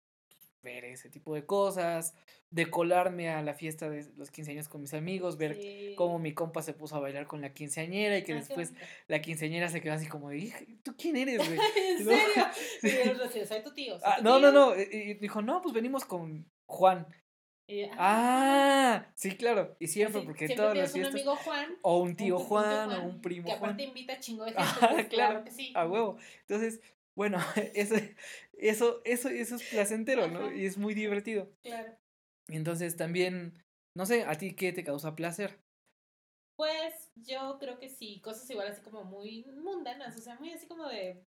ver ese tipo de cosas, de colarme a la fiesta de los 15 años con mis amigos, ver Sí. cómo mi compa se puso a bailar con la quinceañera y que Ah, después la quinceañera se quedó así como de, "Hija, ¿tú quién eres, güey? ¿En No, serio? sí. Soy tu tío. soy Ah, tu no, no, tío". no, y y dijo, no, pues venimos con Juan. Y yo, Ah, sí, claro, y siempre, Así, porque siempre todas las tienes un fiestas, amigo Juan. o un tío Juan, o un primo Que Juan. aparte invita chingo de gente. Ah, pues, claro, que sí. a huevo. Entonces, bueno, eso, eso, eso, eso es placentero, ¿no? Ajá. Y es muy divertido. Claro. Entonces también, no sé, ¿a ti qué te causa placer? Pues yo creo que sí, cosas igual así como muy mundanas, o sea, muy así como de,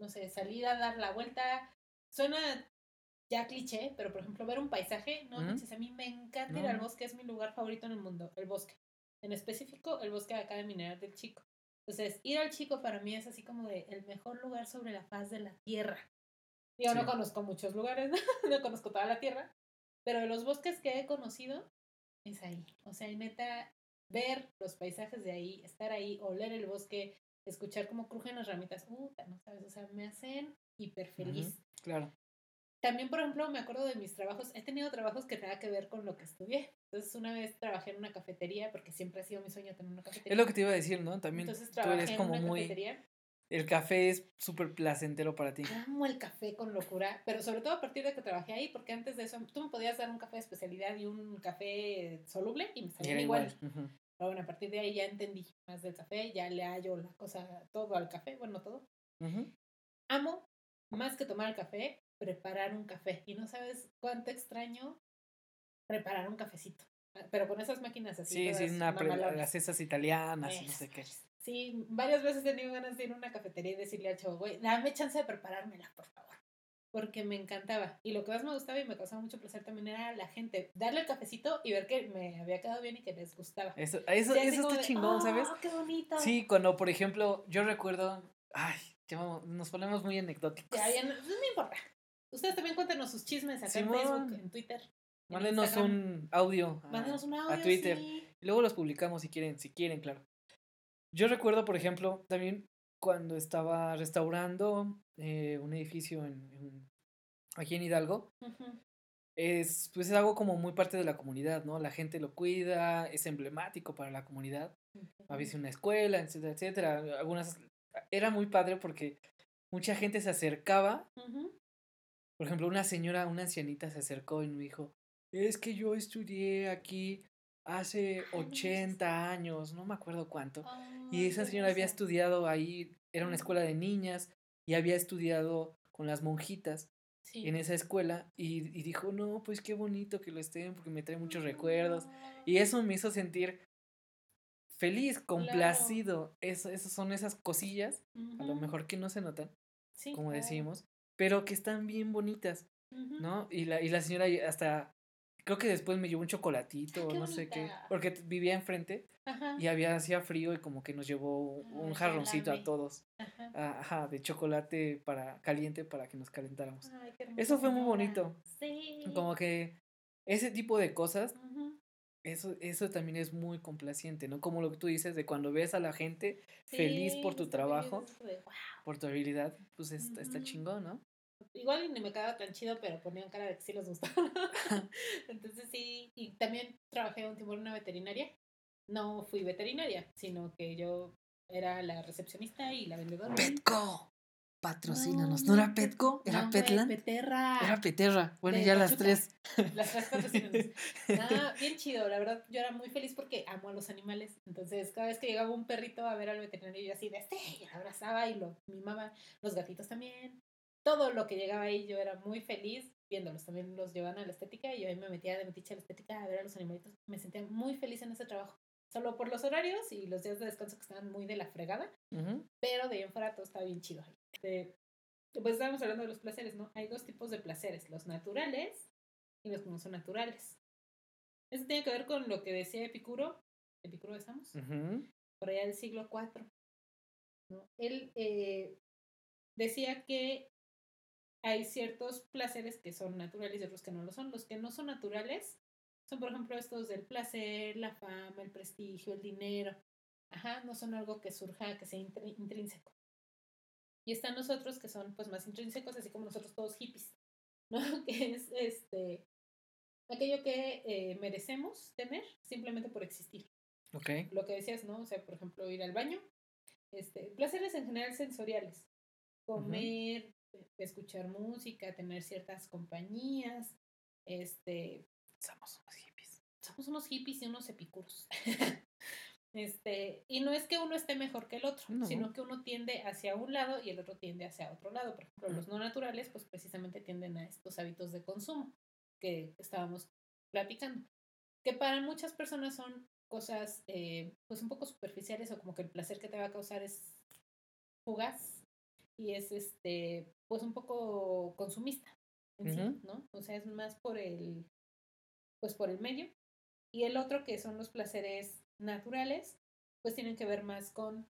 no sé, salir a dar la vuelta. Suena ya cliché, pero por ejemplo, ver un paisaje, no manches, a mí me encanta ir al bosque, es mi lugar favorito en el mundo, el bosque. En específico, el bosque de acá de Mineral del Chico. Entonces, ir al Chico para mí es así como de el mejor lugar sobre la faz de la tierra. Yo no Sí. conozco muchos lugares, no conozco toda la tierra, pero de los bosques que he conocido es ahí. O sea, neta, ver los paisajes de ahí, estar ahí, oler el bosque, escuchar cómo crujen las ramitas, puta, no sabes, o sea, me hacen hiper feliz. Ujú, Claro. También, por ejemplo, me acuerdo de mis trabajos. He tenido trabajos que nada que ver con lo que estudié. Entonces, una vez trabajé en una cafetería, porque siempre ha sido mi sueño tener una cafetería. Es lo que te iba a decir, ¿no? También Entonces, tú trabajé eres en como una muy... cafetería. El café es súper placentero para ti. Amo el café con locura, pero sobre todo a partir de que trabajé ahí, porque antes de eso tú me podías dar un café de especialidad y un café soluble y me salía era igual. igual. Pero bueno, a partir de ahí ya entendí más del café, ya le hallo la cosa, todo al café, bueno, todo. Amo, más que tomar el café, preparar un café. Y no sabes cuánto extraño preparar un cafecito. Ah, Pero con esas máquinas así. Sí, sí, una las esas italianas no sé qué. Sí, varias veces he tenido ganas de ir a una cafetería y decirle al chavo, güey, dame chance de preparármela, por favor. Porque me encantaba. Y lo que más me gustaba y me causaba mucho placer también era la gente. Darle el cafecito y ver que me había quedado bien y que les gustaba. Eso, eso, eso está de, chingón, ¿sabes? "Oh, qué bonito! Sí, cuando, por ejemplo, yo recuerdo... Ay, nos ponemos muy anecdóticos. Ya, ya no, no me importa. Ustedes también cuéntenos sus chismes acá Simón. en Facebook, en Twitter. en Mándenos un audio. a- Mándenos un audio. a Twitter. sí. Y luego los publicamos si quieren, si quieren, claro. Yo recuerdo, por ejemplo, también cuando estaba restaurando eh, un edificio en, en- aquí en Hidalgo, Ujú. es, pues es algo como muy parte de la comunidad, ¿no? La gente lo cuida, es emblemático para la comunidad. A veces una escuela, etcétera, etcétera. Algunas... Era muy padre porque mucha gente se acercaba. Por ejemplo, una señora, una ancianita se acercó y me dijo, es que yo estudié aquí hace Ay, no manches. 80 años, no me acuerdo cuánto. Y esa señora había estudiado ahí, era una escuela de niñas y había estudiado con las monjitas Sí. en esa escuela y, y dijo, no, pues qué bonito que lo estén porque me trae muchos recuerdos. Y eso me hizo sentir feliz, complacido. Eso, esas son esas cosillas, a lo mejor que no se notan, Sí, como claro. decimos, pero que están bien bonitas. ¿no? Y la, y la señora hasta, creo que después me llevó un chocolatito, qué no sé qué, porque vivía enfrente Ajá. y había, hacía frío y como que nos llevó un Ay, jarroncito a todos, Ajá. de chocolate para caliente para que nos calentáramos. Ay, qué Eso fue muy bonito. Sí. Como que ese tipo de cosas, eso, eso también es muy complaciente, ¿no? Como lo que tú dices de cuando ves a la gente feliz por tu trabajo, por tu habilidad, pues está, está chingón, ¿no? Igual ni me quedaba tan chido, pero ponían cara de que sí les gustaba. Entonces sí, y también trabajé un tiempo en una veterinaria. No fui veterinaria, sino que yo era la recepcionista y la vendedora. Petco, patrocínanos. No, ¿No, era Petco? ¿Era No, Petland? Peterra. Era Peterra. Bueno, de ya las tres. Las tres patrocínanos. Ah, bien chido, la verdad, yo era muy feliz porque amo a los animales. Entonces, cada vez que llegaba un perrito a ver al veterinario, yo así de este, y lo abrazaba y lo mimaba. Los gatitos también. Todo lo que llegaba ahí, yo era muy feliz viéndolos. También los llevaban a la estética y yo ahí me metía de metiche a la estética a ver a los animalitos. Me sentía muy feliz en ese trabajo. Solo por los horarios y los días de descanso que estaban muy de la fregada. Ujú. Pero de ahí en fuera todo estaba bien chido. Este, pues estábamos hablando de los placeres, ¿no? Hay dos tipos de placeres, los naturales y los que no son naturales. Eso tiene que ver con lo que decía Epicuro, Epicuro estamos, por allá del siglo IV. ¿no? Él eh, decía que hay ciertos placeres que son naturales y otros que no lo son. Los que no son naturales son, por ejemplo, estos del placer, la fama, el prestigio, el dinero. Ajá, no son algo que surja, que sea intr- intrínseco. Y están los otros que son pues más intrínsecos, así como nosotros todos hippies, ¿no? Que es este aquello que eh, merecemos tener simplemente por existir. Ok. Lo que decías, ¿no? O sea, por ejemplo, ir al baño. Este, placeres en general sensoriales. Comer, eh, escuchar música, tener ciertas compañías. Este, Somos unos hippies. somos unos hippies y unos epicuros. este, y no es que uno esté mejor que el otro, No. sino que uno tiende hacia un lado y el otro tiende hacia otro lado. Por ejemplo, los no naturales, pues precisamente tienden a estos hábitos de consumo que estábamos platicando. Que para muchas personas son cosas eh, pues un poco superficiales o como que el placer que te va a causar es fugaz y es este pues un poco consumista en sí. ¿no? O sea, es más por el pues por el medio y el otro que son los placeres naturales, pues tienen que ver más con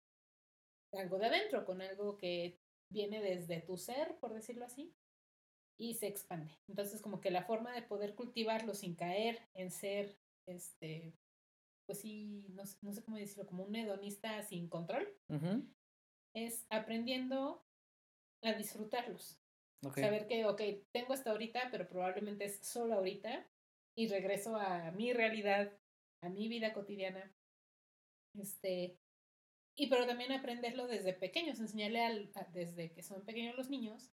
algo de adentro, con algo que viene desde tu ser, por decirlo así, y se expande. Entonces, como que la forma de poder cultivarlo sin caer en ser, este, pues sí, no, sé- no sé cómo decirlo, como un hedonista sin control, es aprendiendo a disfrutarlos. Ok. Saber que, ok, tengo hasta ahorita, pero probablemente es solo ahorita, y regreso a mi realidad, a mi vida cotidiana. Este, y pero también aprenderlo desde pequeños, enseñarle al, a- desde que son pequeños los niños,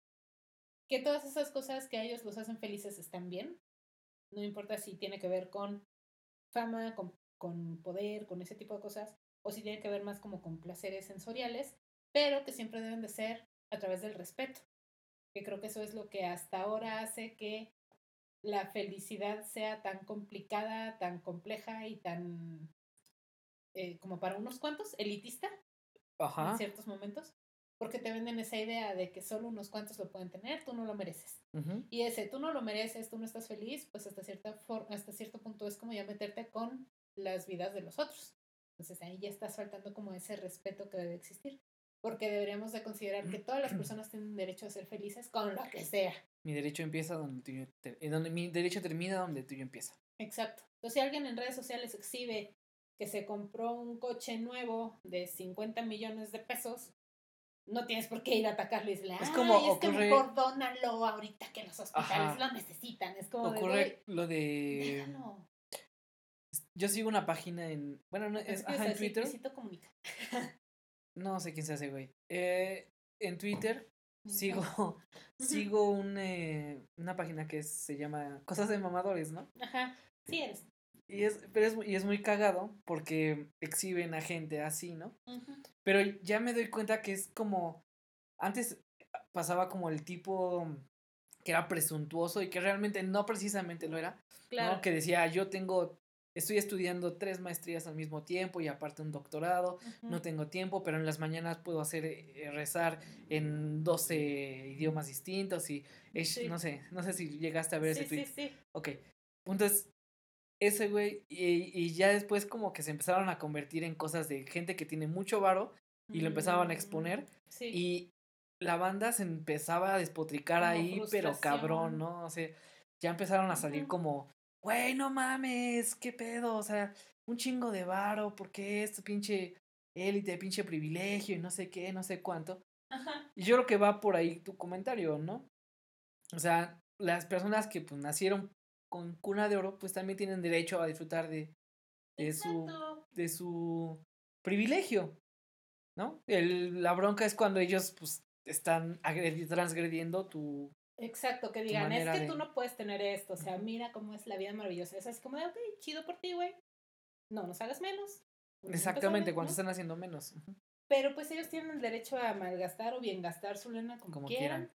que todas esas cosas que a ellos los hacen felices están bien. No importa si tiene que ver con fama, con, con poder, con ese tipo de cosas, o si tiene que ver más como con placeres sensoriales, pero que siempre deben de ser a través del respeto que creo que eso es lo que hasta ahora hace que la felicidad sea tan complicada, tan compleja y tan eh, como para unos cuantos, elitista en ciertos momentos, porque te venden esa idea de que solo unos cuantos lo pueden tener, tú no lo mereces. Y ese, tú no lo mereces, tú no estás feliz, pues hasta, cierta for- hasta cierto punto es como ya meterte con las vidas de los otros. Entonces ahí ya estás faltando como ese respeto que debe existir. Porque deberíamos de considerar que todas las personas tienen derecho a ser felices con lo que sea. Mi derecho empieza donde tuyo donde mi derecho termina donde tuyo empieza. Exacto. Entonces si alguien en redes sociales exhibe que se compró un coche nuevo de 50 millones de pesos, no tienes por qué ir a atacarle y decirle, Es "Ay, como es que ocurre- mejor dónalo ahorita que los hospitales Ajá. lo necesitan. Es como Ocurre "Güey, lo de déjalo". yo sigo una página en bueno, no, es ajá, en Twitter. Comunica. No sé quién se hace, güey. Eh, en Twitter sigo sigo un, eh, una página que se llama Cosas de mamadores, ¿no? Ajá, sí eres. Y es, pero es, y es muy cagado porque exhiben a gente así, ¿no? Pero ya me doy cuenta que es como. Antes pasaba como el tipo que era presuntuoso y que realmente no precisamente lo era. Claro. ¿no? Que decía, yo tengo. Estoy estudiando tres maestrías al mismo tiempo y aparte un doctorado. No tengo tiempo, pero en las mañanas puedo hacer eh, rezar en 12 idiomas distintos y Sí. no sé, no sé si llegaste a ver sí, ese tweet. sí, sí. Ok. Entonces, ese güey, y, y ya después como que se empezaron a convertir en cosas de gente que tiene mucho varo y lo empezaban a Mm, exponer Sí. y la banda se empezaba a despotricar Como ahí, pero cabrón. ¿no? O sea, ya empezaron a salir como, güey, no mames, qué pedo, o sea, un chingo de varo, porque esto pinche élite, pinche privilegio y no sé qué, no sé cuánto. Ajá. Y yo creo que va por ahí tu comentario, ¿no? O sea, las personas que pues nacieron con cuna de oro, pues también tienen derecho a disfrutar de, de su de su privilegio, ¿no? El, la bronca es cuando ellos pues están transgrediendo tu... Exacto, que digan, es que de- tú no puedes tener esto, o sea, mira cómo es la vida maravillosa. Es así como de, ok, chido por ti, güey. No nos hagas menos. Exactamente, cuando ¿no? están haciendo menos. Pero pues ellos tienen el derecho a malgastar o bien gastar su lana como, Como quieran. quieran.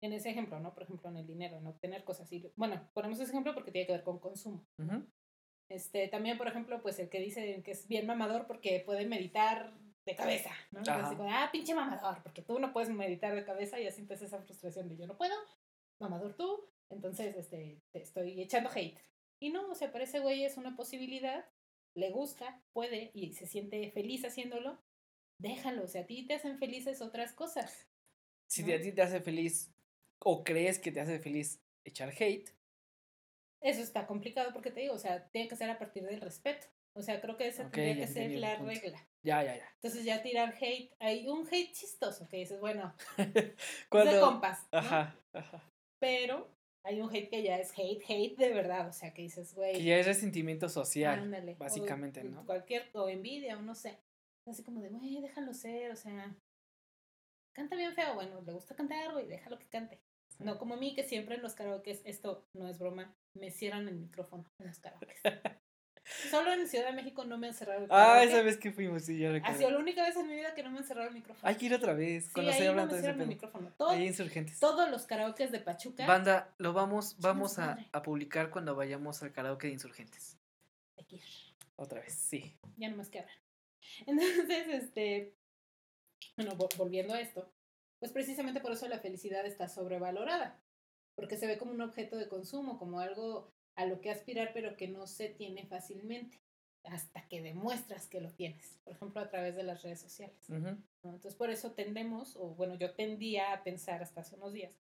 En ese ejemplo, ¿no? Por ejemplo, en el dinero, en obtener cosas. Y, bueno, ponemos ese ejemplo porque tiene que ver con consumo. Este, también, por ejemplo, pues el que dice que es bien mamador porque puede meditar de cabeza, ¿no? Entonces, como, ah, pinche mamador, porque tú no puedes meditar de cabeza y así sientes esa frustración de yo no puedo, mamador tú, entonces, este, te estoy echando hate. Y no, o sea, para ese güey es una posibilidad, le gusta, puede y se siente feliz haciéndolo, déjalo, o sea, a ti te hacen felices otras cosas. Si a ti te hace feliz o crees que te hace feliz echar hate, Eso está complicado porque te digo, o sea, tiene que ser a partir del respeto. O sea, creo que esa tendría que ser la regla. ya, ya, ya. Entonces ya tirar hate, hay un hate chistoso que dices, bueno, es Cuando... de compas, ¿no? Ajá, ajá. pero hay un hate que ya es hate, hate de verdad, o sea, que dices, güey, Que ya es resentimiento social. ándale, o básicamente, ¿no? Cualquier, o envidia, o no sé, así como de, güey, déjalo ser, o sea, canta bien feo, bueno, le gusta cantar, güey, déjalo que cante. No como a mí, que siempre en los karaokes, esto no es broma, me cierran el micrófono en los karaokes. Solo en Ciudad de México no me han cerrado el Ah, karaoke. esa vez que fuimos, sí, ya Ha recuerdo. sido la única vez en mi vida que no me han cerrado el micrófono. Hay que ir otra vez, sí, cuando ahí estoy no hablando me el micrófono. Todo- Ahí insurgentes. todos los karaokes de Pachuca. Banda, lo vamos, vamos a, a publicar cuando vayamos al karaoke de insurgentes. Hay que ir. Otra vez, sí. Ya no más que hablar. Entonces, este, bueno, vo- volviendo a esto, pues precisamente por eso la felicidad está sobrevalorada, porque se ve como un objeto de consumo, como algo a lo que aspirar, pero que no se tiene fácilmente, hasta que demuestras que lo tienes, por ejemplo, a través de las redes sociales. Entonces, por eso tendemos, o bueno, yo tendía a pensar hasta hace unos días,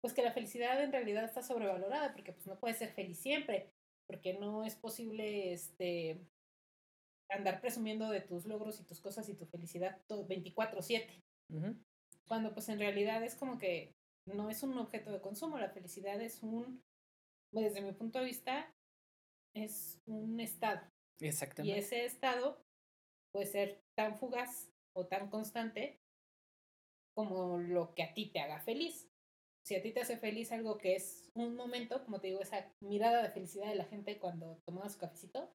pues que la felicidad en realidad está sobrevalorada, porque pues no puedes ser feliz siempre, porque no es posible este andar presumiendo de tus logros y tus cosas y tu felicidad todo 24/7, Ujú. cuando pues en realidad es como que no es un objeto de consumo, la felicidad es un, desde mi punto de vista, es un estado. Y Exactamente. ese estado puede ser tan fugaz o tan constante como lo que a ti te haga feliz. Si a ti te hace feliz algo que es un momento, como te digo, esa mirada de felicidad de la gente cuando tomaba su cafecito,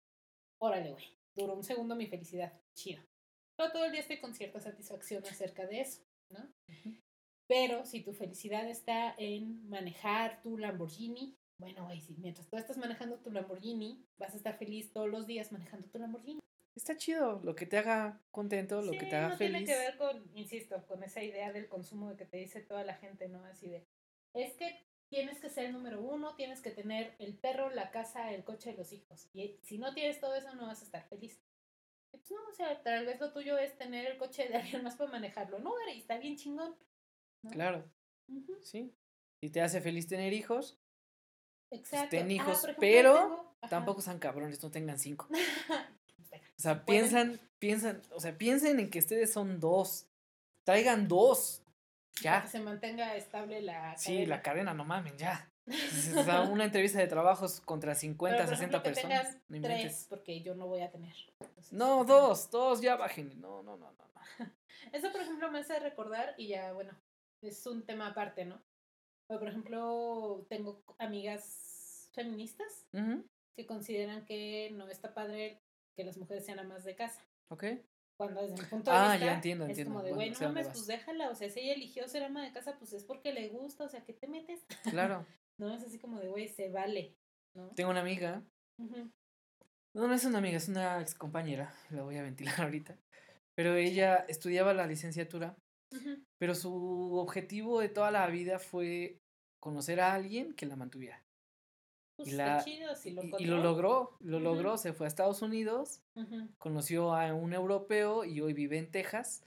órale, güey, duró un segundo mi felicidad, chido. Pero todo el día estoy con cierta satisfacción acerca de eso, ¿no? Pero si tu felicidad está en manejar tu Lamborghini, bueno, güey, si mientras tú estás manejando tu Lamborghini, vas a estar feliz todos los días manejando tu Lamborghini. Está chido, lo que te haga contento, lo que te haga no feliz. tiene que ver con, insisto, con esa idea del consumo de que te dice toda la gente, ¿no? Así de, es que tienes que ser el número uno, tienes que tener el perro, la casa, el coche y los hijos. Y si no tienes todo eso, no vas a estar feliz. Y Pues no, o sea, tal vez lo tuyo es tener el coche de alguien más para manejarlo. No, y está bien chingón. ¿no? Claro, sí. Si te hace feliz tener hijos, Exacto. ten hijos, ejemplo, pero tengo- tampoco sean cabrones, no tengan cinco. O sea, pueden. piensan, piensan, o sea, piensen en que ustedes son dos. Traigan dos. Para Ya. que se mantenga estable la Sí, cadena. la cadena, no mamen, ya. O sea, una entrevista de trabajos contra 50, Pero, por 60 ejemplo, que personas. tengas No inventes. tres, porque yo no voy a tener. Entonces, No, dos, dos, ya bajen. No, no, no. no. Eso, por ejemplo, me hace recordar, y ya, bueno, es un tema aparte, ¿no? Por ejemplo, tengo amigas feministas que consideran que no está padre que las mujeres sean amas de casa. Ok. Cuando desde mi punto de Ah, vista ya entiendo, es entiendo. como de, Bueno, güey, sé no mames, pues déjala, o sea, si ella eligió ser ama de casa, pues es porque le gusta, o sea, ¿qué te metes? Claro. No, es así como de, güey, se vale, ¿no? Tengo una amiga. No, no es una amiga, es una ex compañera. La voy a ventilar ahorita. Pero ella estudiaba la licenciatura. Ujú. Pero su objetivo de toda la vida fue conocer a alguien que la mantuviera. Pues Y está la- chido, si lo Y, y lo logró, lo logró. Se fue a Estados Unidos, conoció a un europeo y hoy vive en Texas.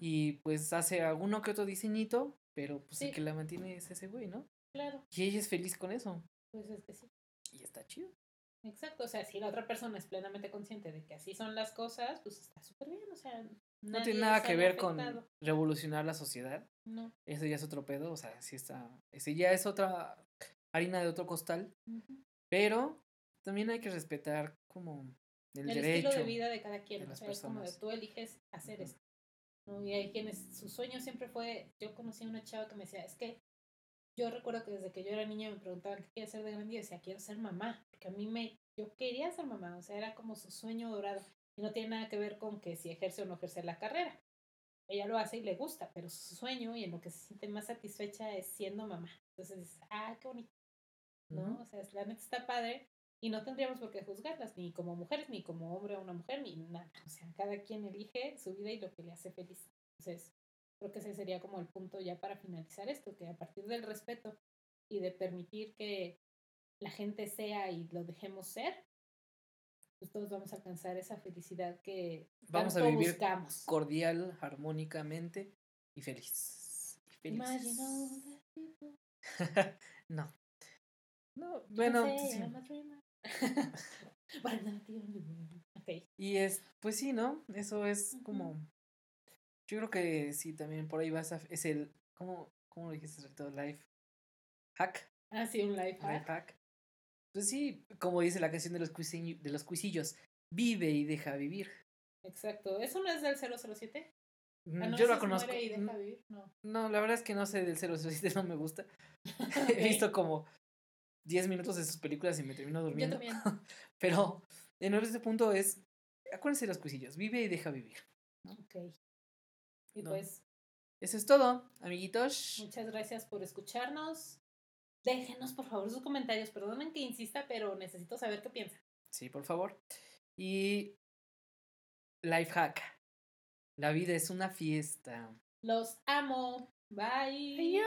Y pues hace alguno que otro diseñito, pero pues el Sí. que la mantiene es ese güey, ¿no? Claro, Y ella es feliz con eso. pues es que sí. Y está chido. Exacto, o sea, si la otra persona es plenamente consciente de que así son las cosas, pues está súper bien, o sea, No tiene nada que ver con revolucionar la sociedad. No. Ese ya es otro pedo, o sea, sí está. Ese ya es otra harina de otro costal. Pero también hay que respetar como el, El derecho. estilo de vida de cada quien, de o sea, es como de tú eliges hacer esto. ¿no? Y hay quienes, su sueño siempre fue, yo conocí a una chava que me decía, es que yo recuerdo que desde que yo era niña me preguntaban qué quieres ser de grande y yo decía, quiero ser mamá, porque a mí me, yo quería ser mamá, o sea, era como su sueño dorado. Y no tiene nada que ver con que si ejerce o no ejerce la carrera. Ella lo hace y le gusta, pero su sueño y en lo que se siente más satisfecha es siendo mamá. Entonces ah, qué bonito, ¿no? O sea, la neta está padre y no tendríamos por qué juzgarlas, ni como mujeres, ni como hombre o una mujer, ni nada. O sea, cada quien elige su vida y lo que le hace feliz. Entonces, creo que ese sería como el punto ya para finalizar esto, que a partir del respeto y de permitir que la gente sea y lo dejemos ser, pues todos vamos a alcanzar esa felicidad que Vamos a tanto vivir buscamos. cordial, armónicamente y feliz. Y people no. No, bueno, say sí. I'm a dreamer. But I'm not the only one. Ok. Y es, pues sí, ¿no? Eso es como. Yo creo que sí, también por ahí va esa, es el. ¿Cómo, cómo lo dijiste? Life hack. Ah, sí, un life Life hack. Pues sí, como dice la canción de los, cuisillo- de los cuisillos, vive y deja vivir. Exacto. ¿Eso no es del 007? Mm, Ah, no, Yo la es conozco. Y deja Mm, vivir. No. No, la verdad es que no sé del 007, no me gusta. He visto como 10 minutos de sus películas y me termino Yo durmiendo. también. Pero en este punto es, acuérdense de los cuisillos, vive y deja vivir. Ok. Y No. pues, Eso es todo, amiguitos. muchas gracias por escucharnos déjenos por favor sus comentarios. Perdonen que insista, pero necesito saber qué piensan. Sí, por favor. Y life hack. La vida es una fiesta. Los amo. Bye. Adiós.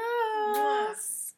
Adiós.